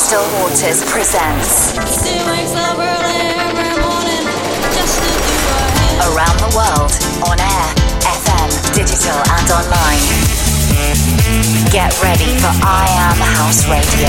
Crystal Waters presents Around the world, on air, FM, digital and online. Get ready for I Am House Radio.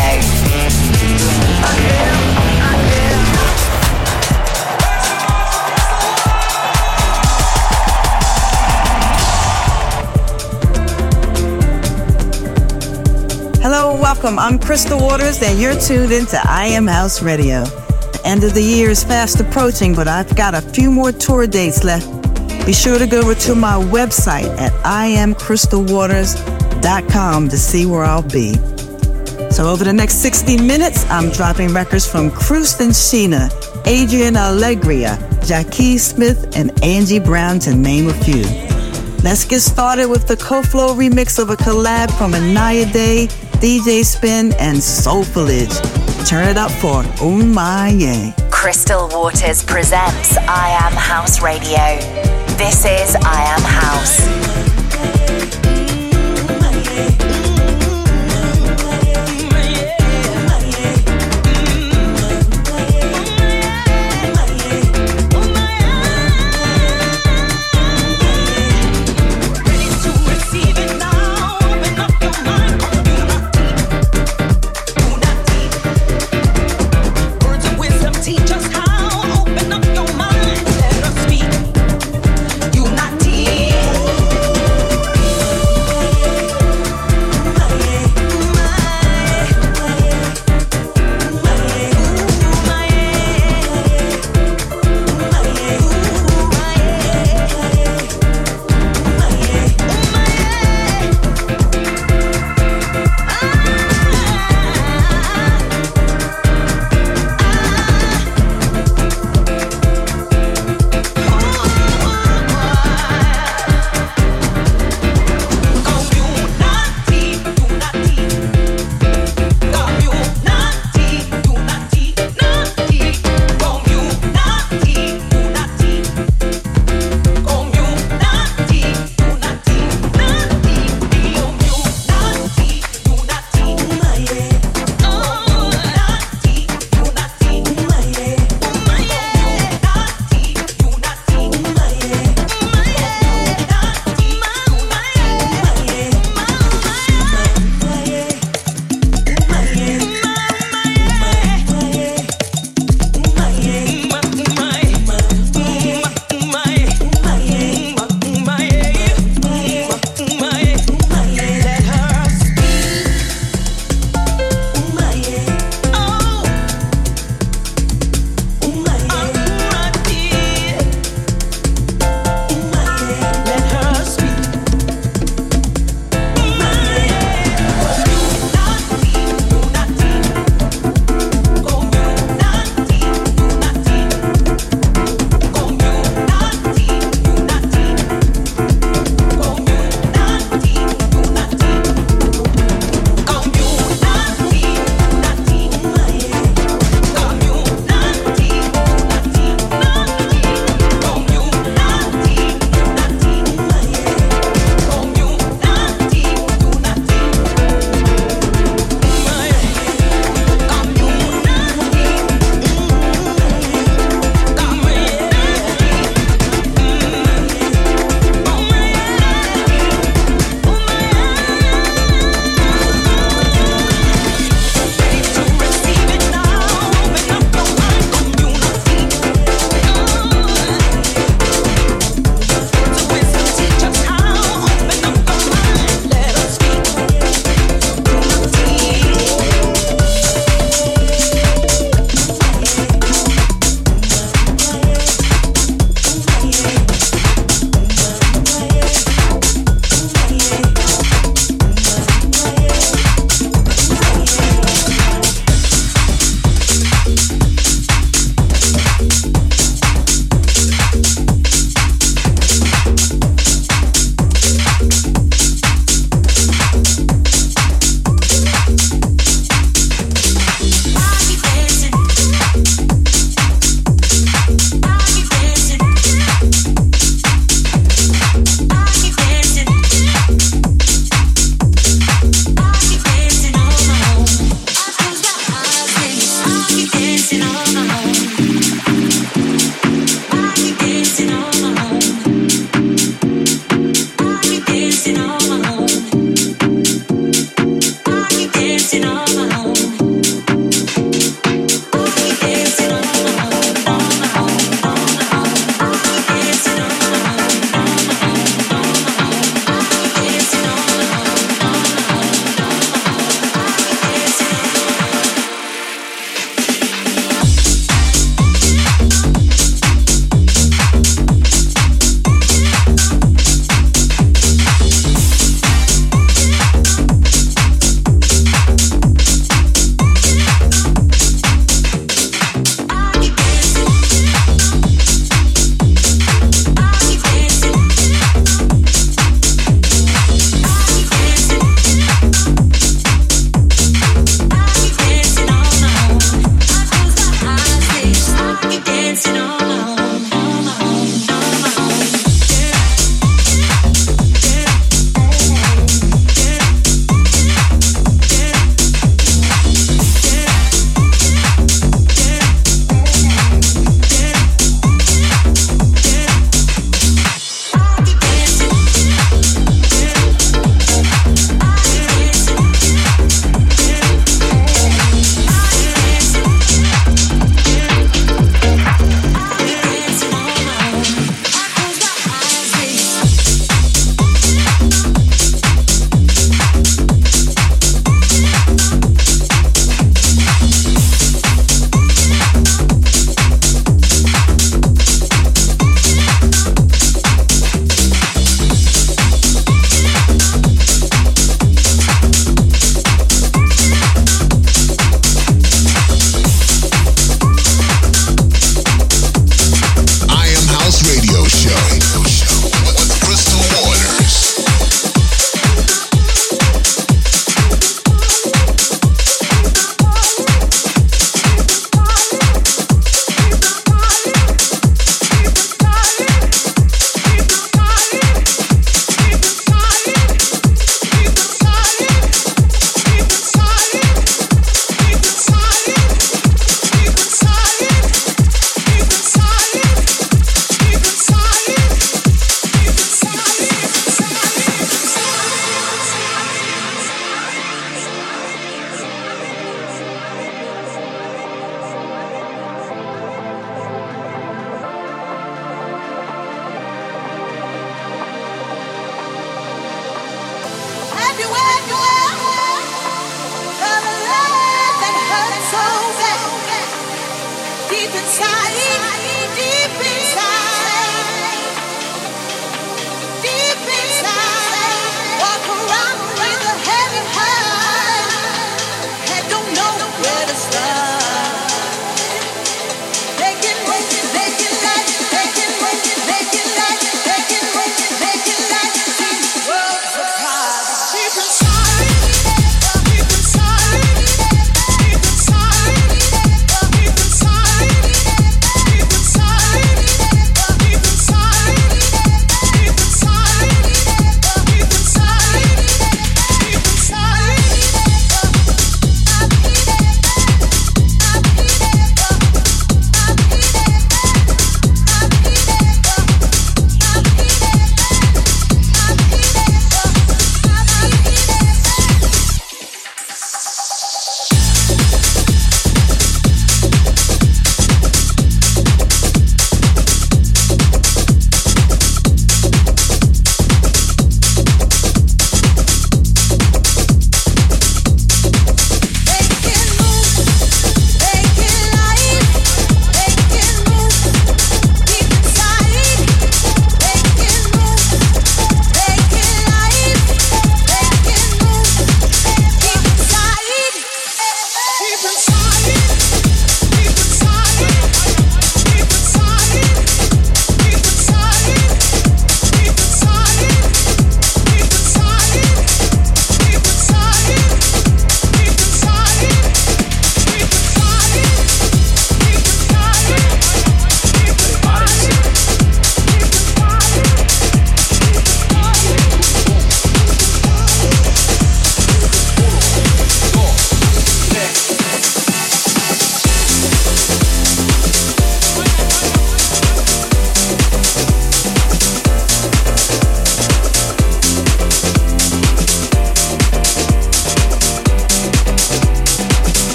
Hello, welcome. I'm Crystal Waters, and you're tuned into I Am House Radio. The end of the year is fast approaching, but I've got a few more tour dates left. Be sure to go over to my website at iamcrystalwaters.com to see where I'll be. So over the next 60 minutes, I'm dropping records from Krust and Sheena, Adrian Alegria, Jackie Smith, and Angie Brown, to name a few. Let's get started with the CoFlow remix of a collab from Inaya Day, DJ Spen, and Soulfulage. Turn it up for oh Umaye. Crystal Waters presents I Am House Radio. This is I Am House.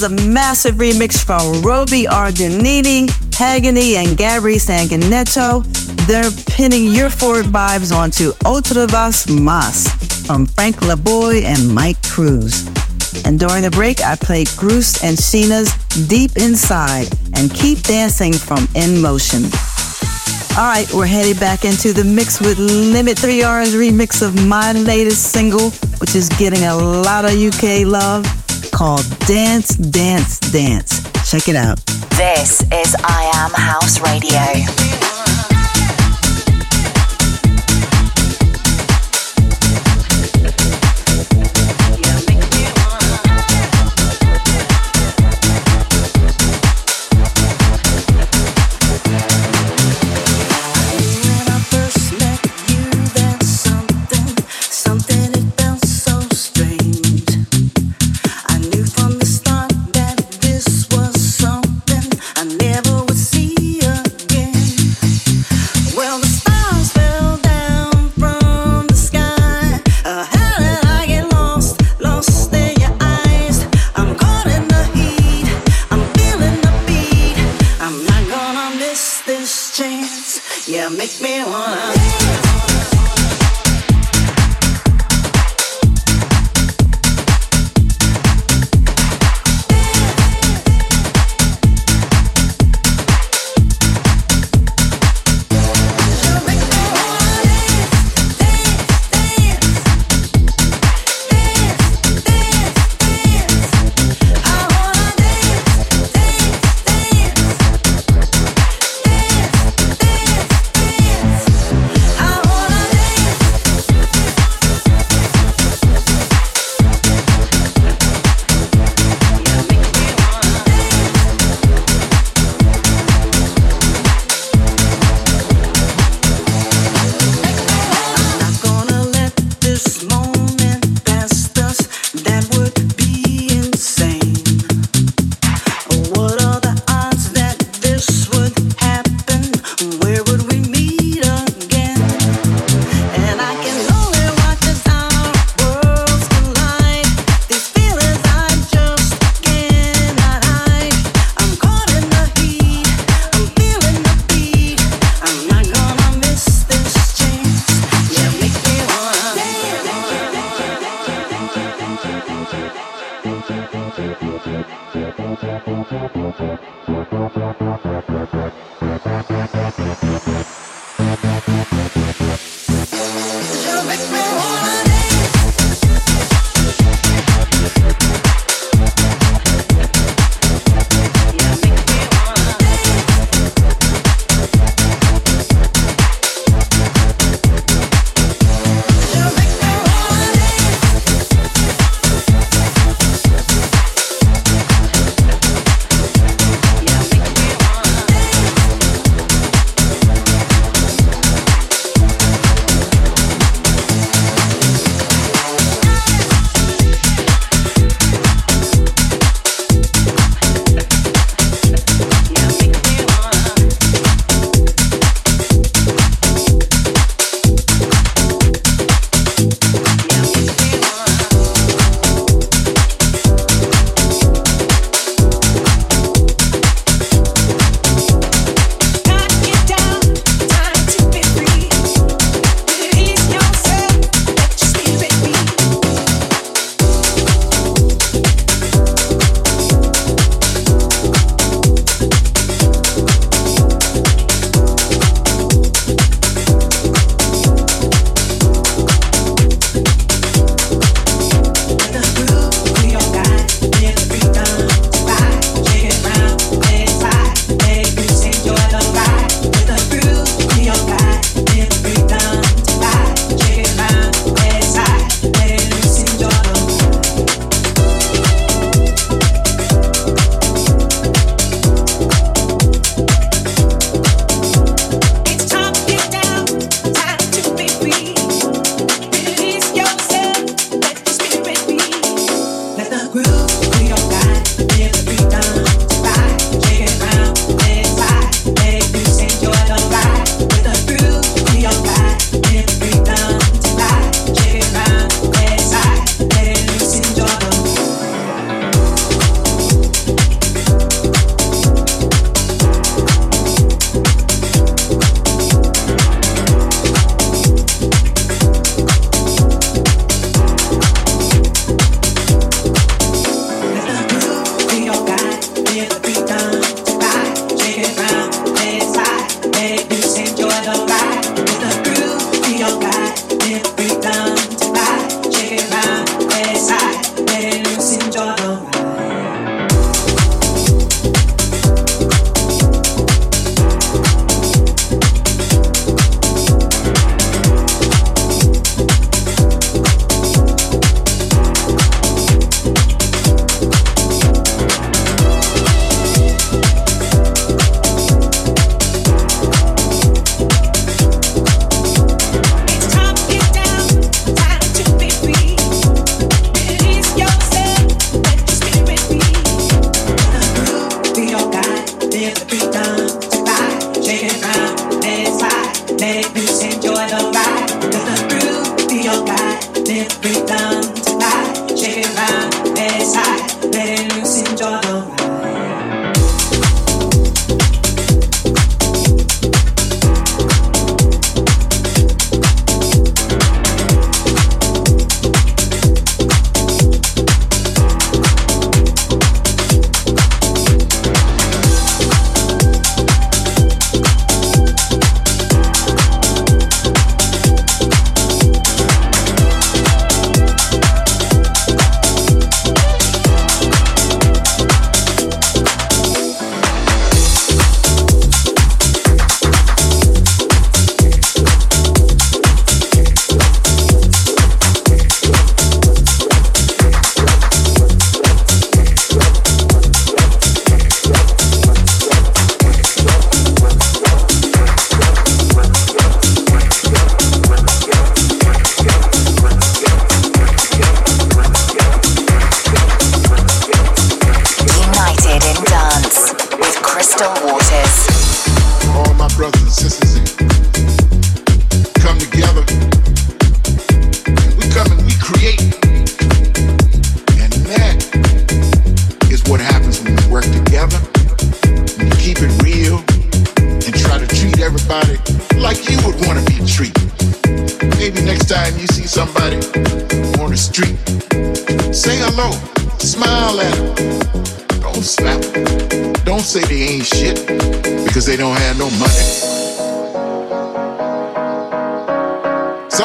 was a massive remix from Roby Ardenini, Pagani, and Gabri Sanguinetto. They're pinning your forward vibes onto Otra Vas Mas from Frank LaBoy and Mike Cruz. And during the break, I played Bruce and Sheena's Deep Inside and Keep Dancing from In Motion. All right, we're headed back into the mix with Limit 3R's remix of my latest single, which is getting a lot of UK love called Dance, Dance, Dance. Check it out. This is I Am House Radio.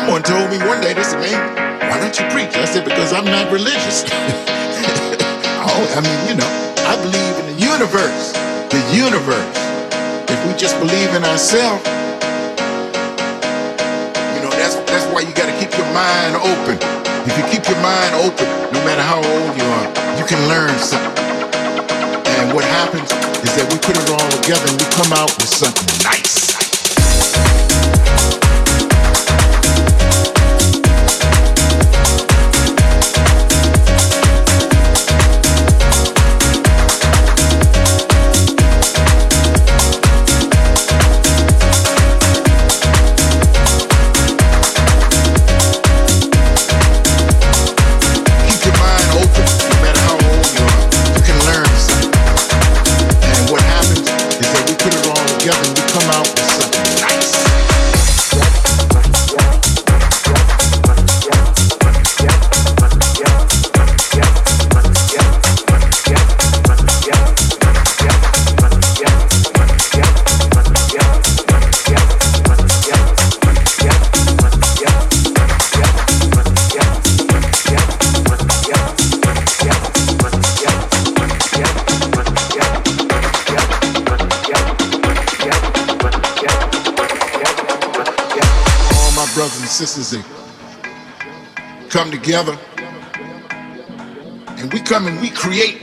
Someone told me one day, they said, man, why don't you preach? I said, because I'm not religious. oh, I mean, you know, I believe in the universe. The universe. If we just believe in ourselves, you know, that's that's why you gotta keep your mind open. If you keep your mind open, no matter how old you are, you can learn something. And what happens is that we put it all together and we come out with something nice. Sisters come together and we come and we create.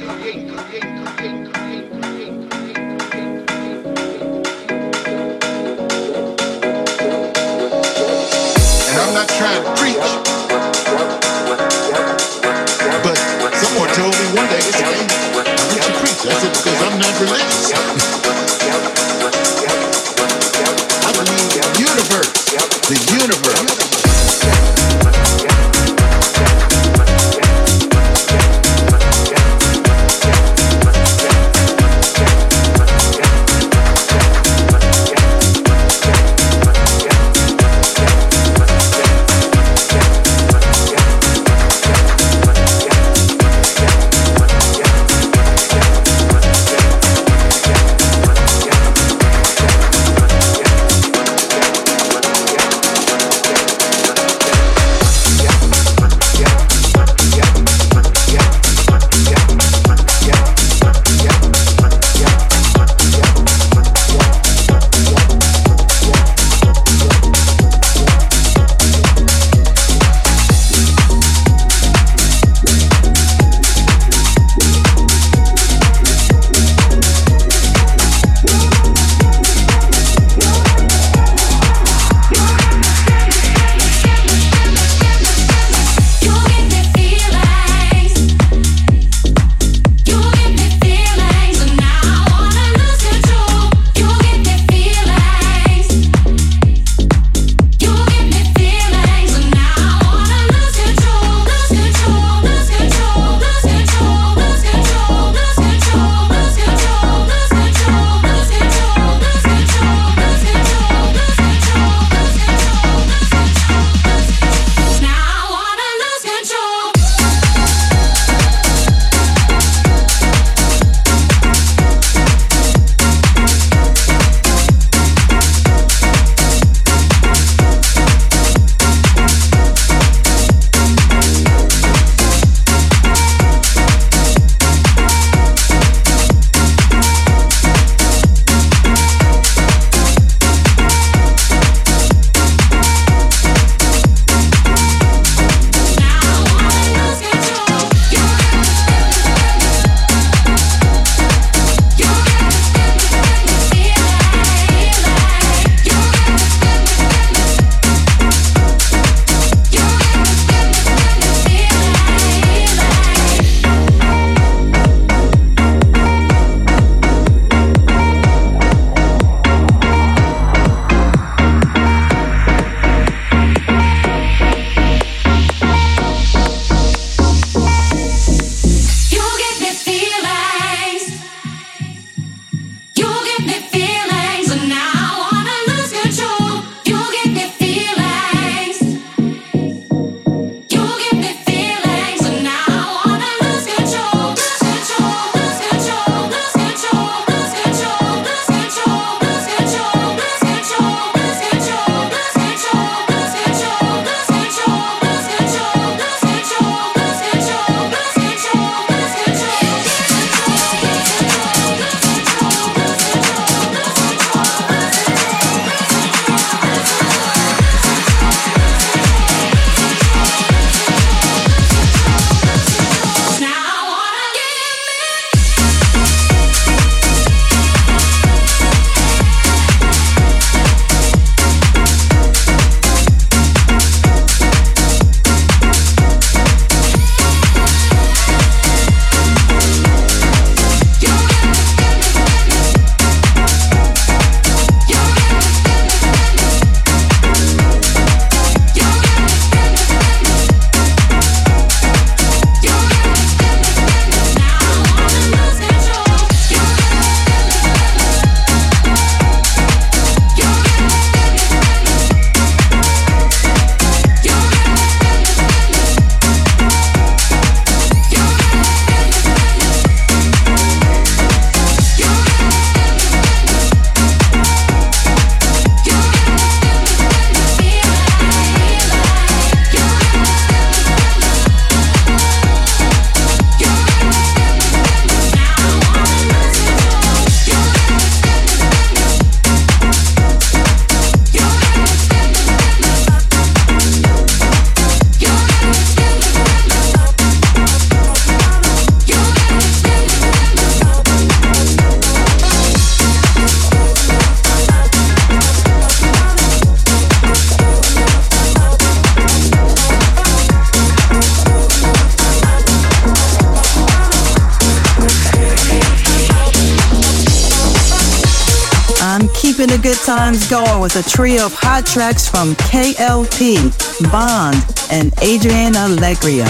Going with a trio of hot tracks from KLP, Bond, and Adrian Alegria.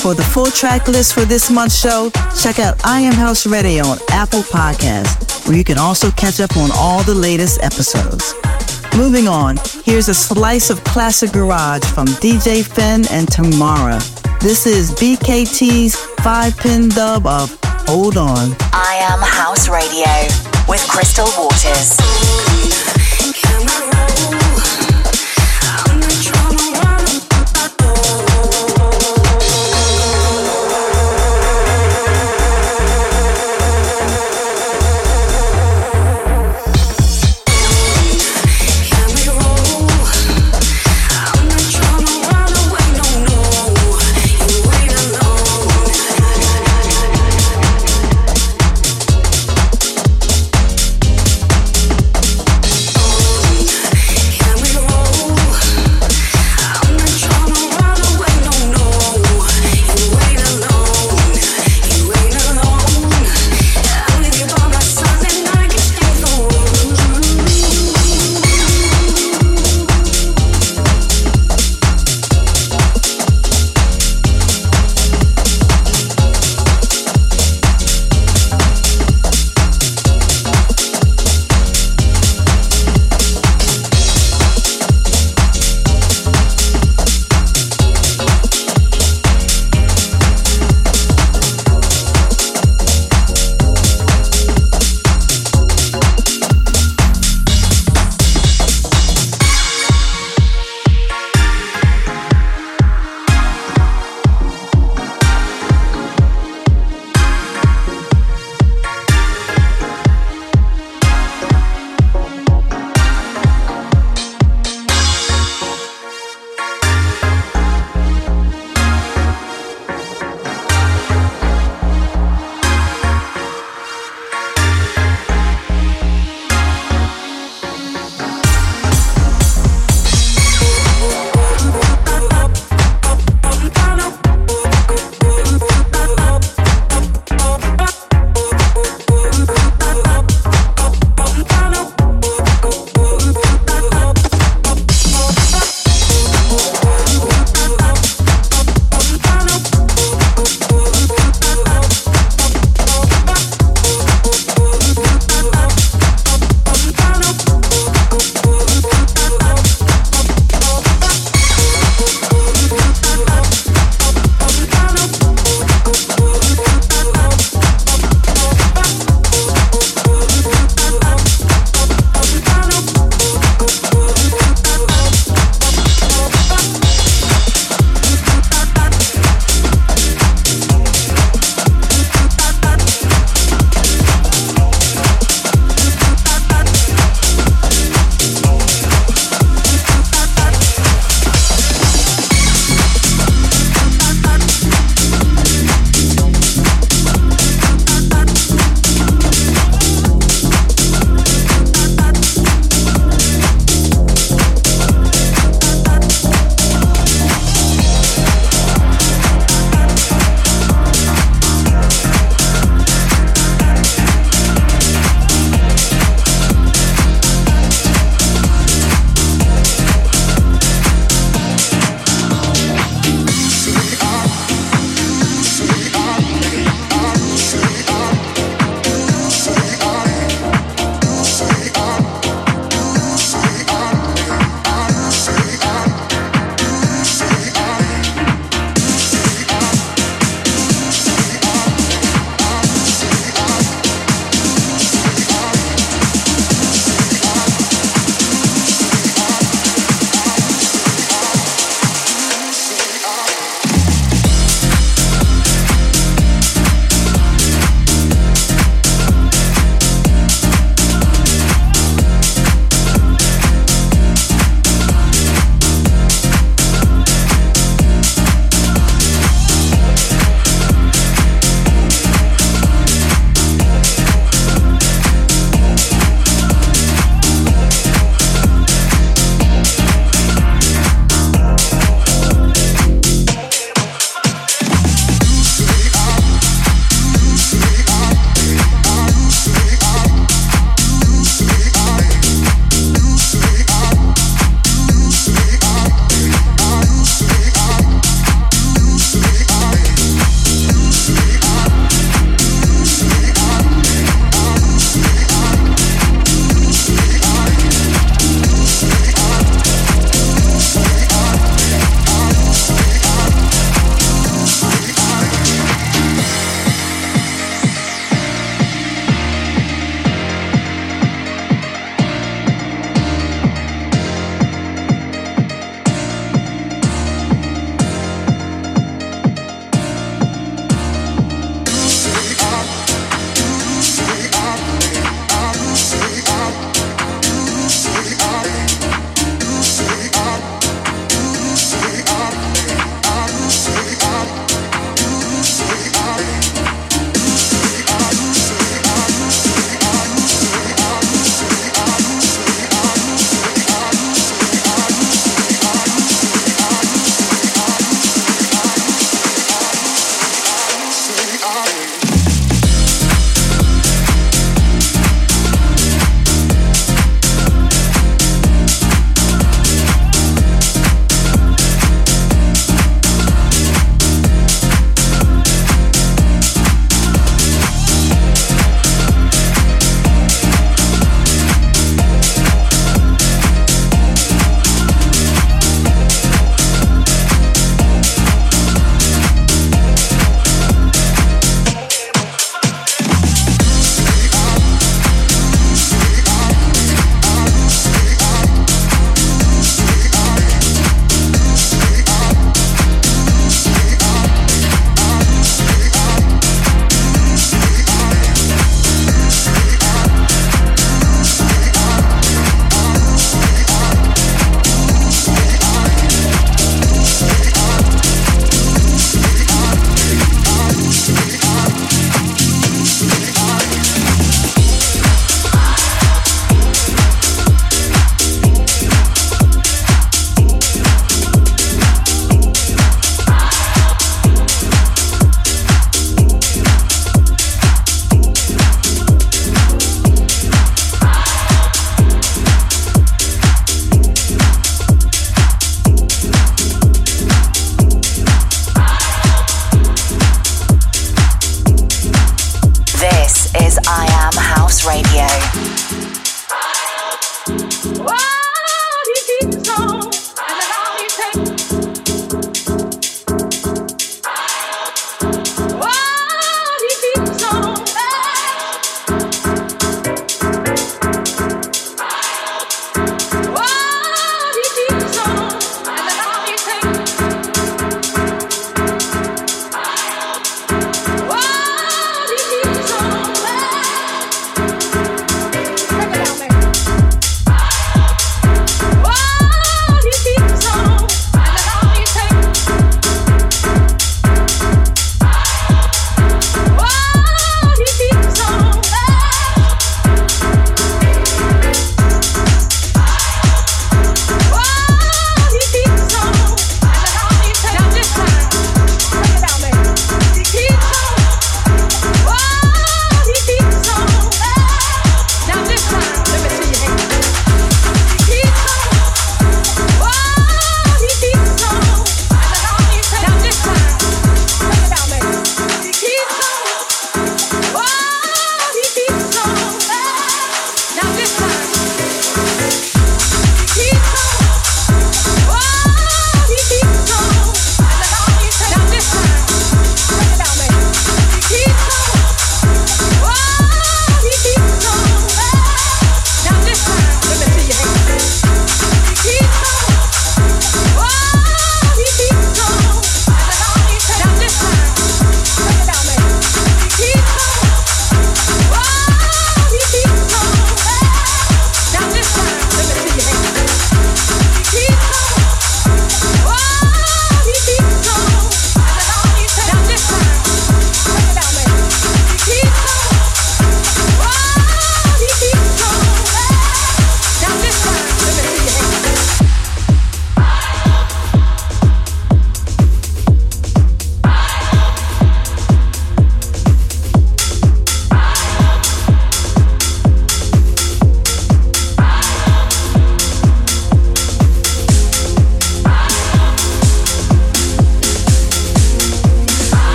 For the full track list for this month's show, check out I Am House Radio on Apple Podcasts, where you can also catch up on all the latest episodes. Moving on, here's a slice of classic garage from DJ Finn and Tamara. This is BKT's five-pin dub of Hold On. I Am House Radio with Crystal Waters.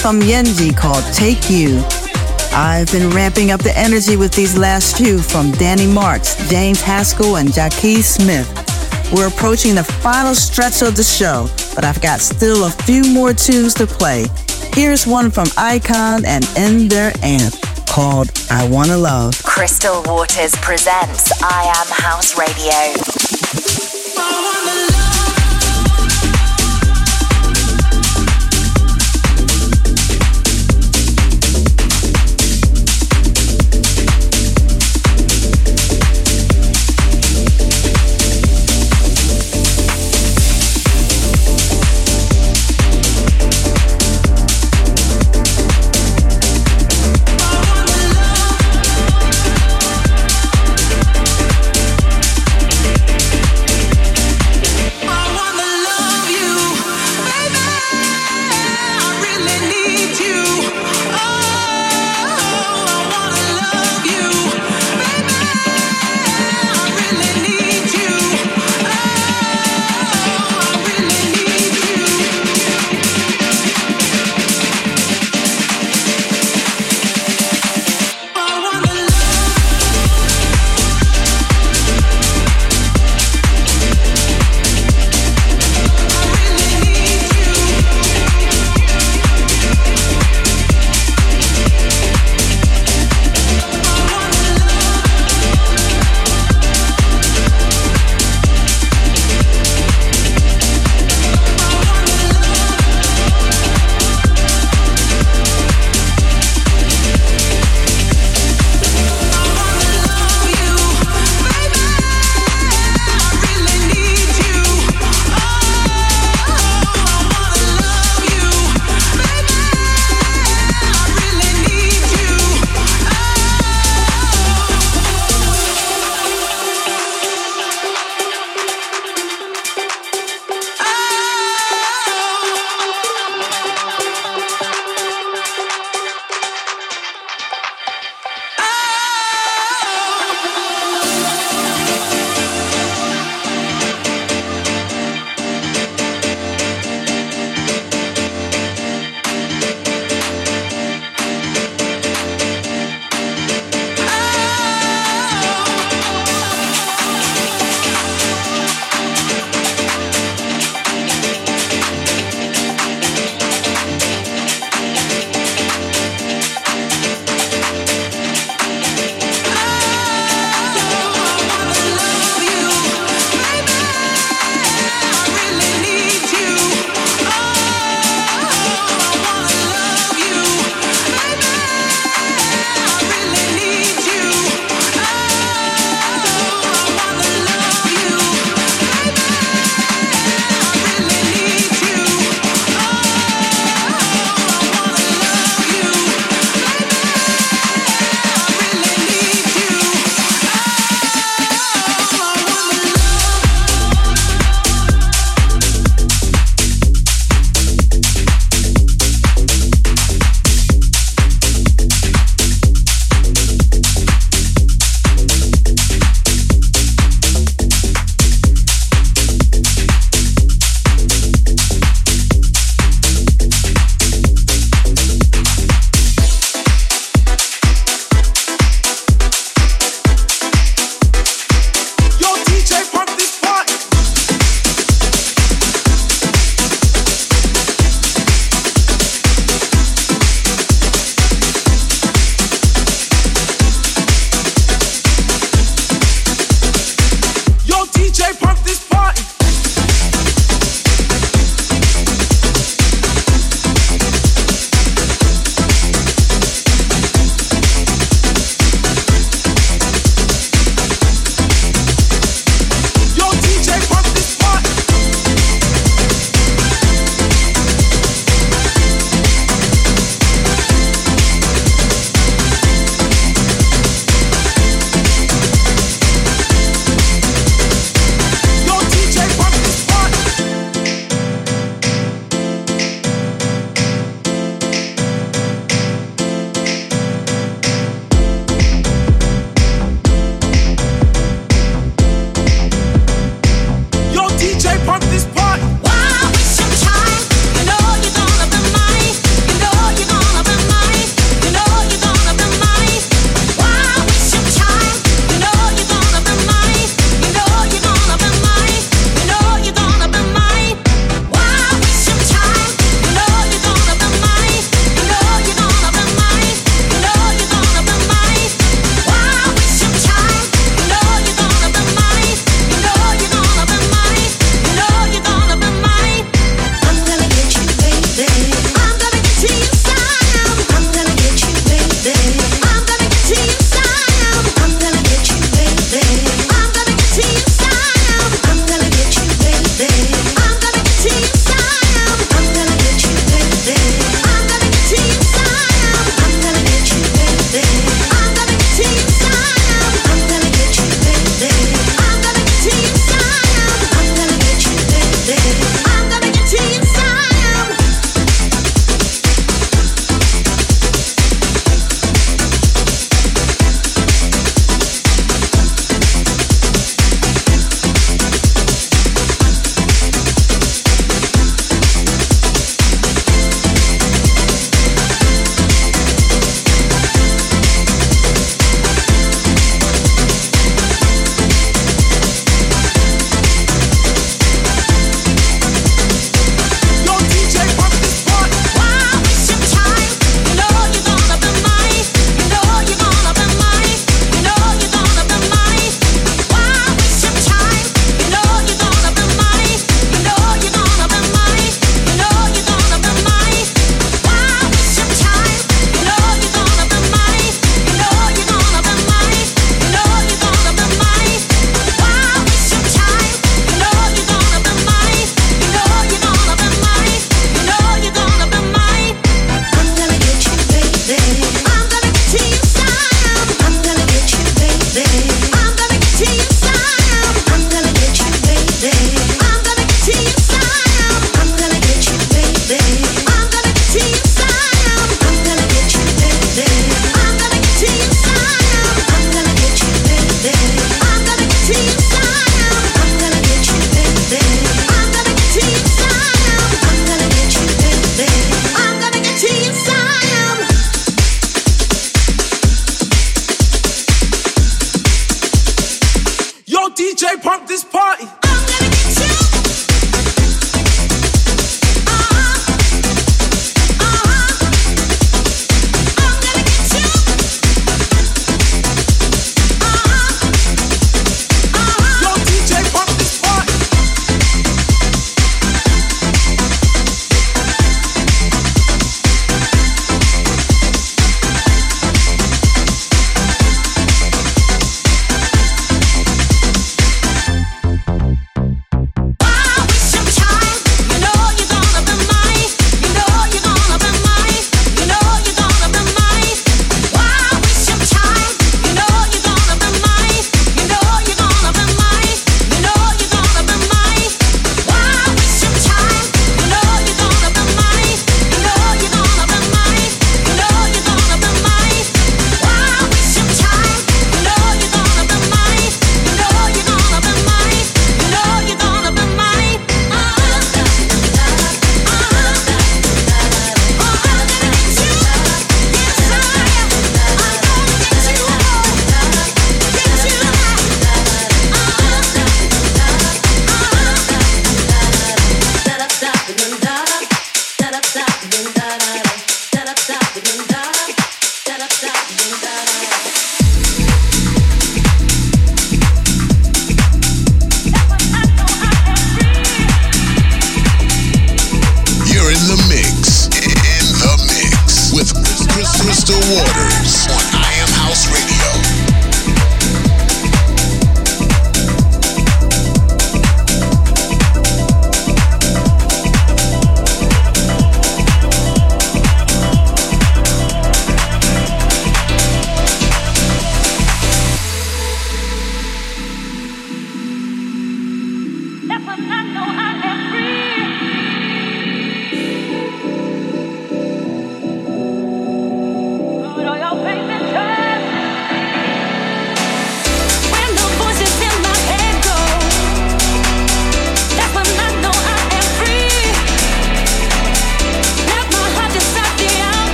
From Yenji called Take You. I've been ramping up the energy with these last few from Danny Marks, James Haskell, and Jackie Smith. We're approaching the final stretch of the show, but I've got still a few more tunes to play. Here's one from Icon and In Their Amp called I Wanna Love. Crystal Waters presents I Am House Radio.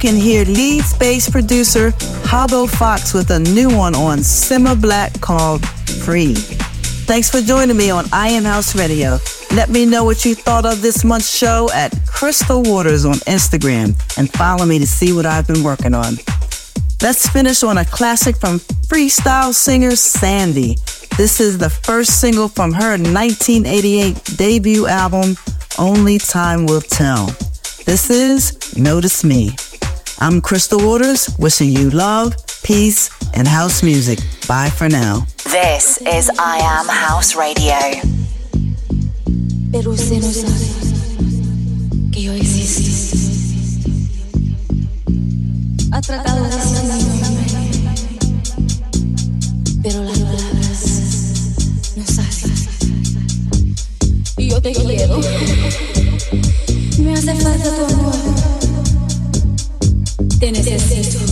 Can hear lead space producer Habo Fox with a new one on Simma Black called Free. Thanks for joining me on I Am House Radio. Let me know what you thought of this month's show at Crystal Waters on Instagram and follow me to see what I've been working on. Let's finish on a classic from freestyle singer Sandeé. This is the first single from her 1988 debut album, Only Time Will Tell. This is Notice Me. I'm Crystal Waters, wishing you love, peace, and house music. Bye for now. This is I Am House Radio. Pero usted no sabe que yo existo. Ha tratado de escribirme, pero las palabras no salen. Y yo te quiero. Me hace falta tu amor. Necesito. Te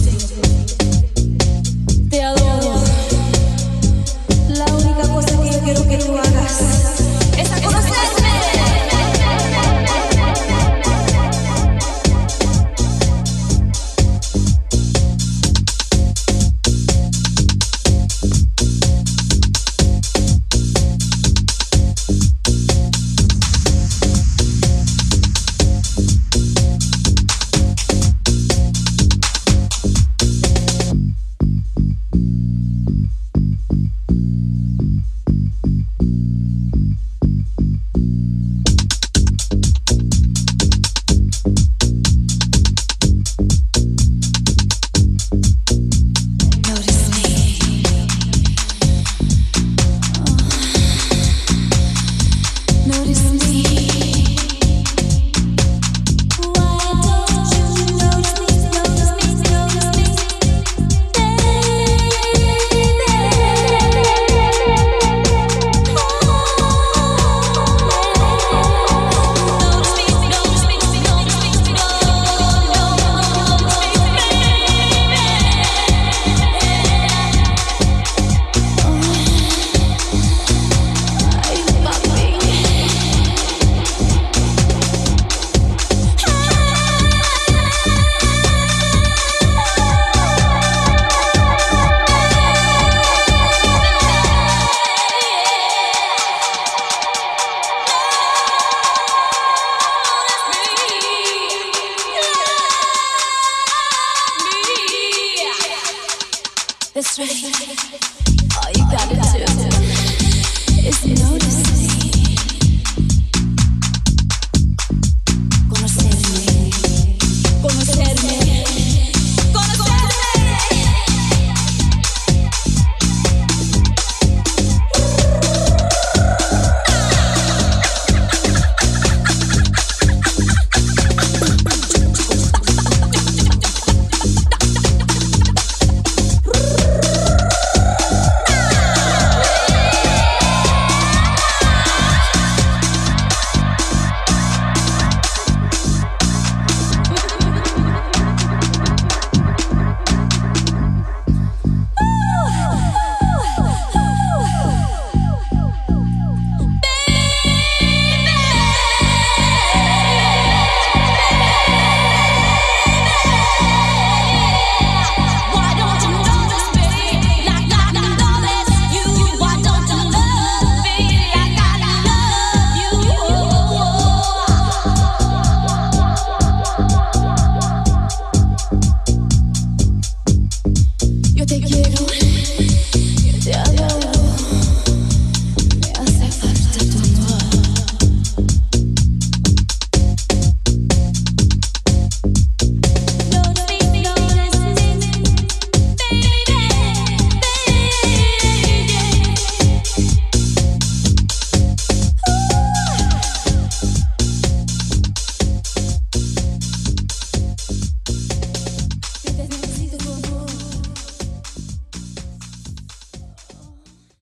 That's right.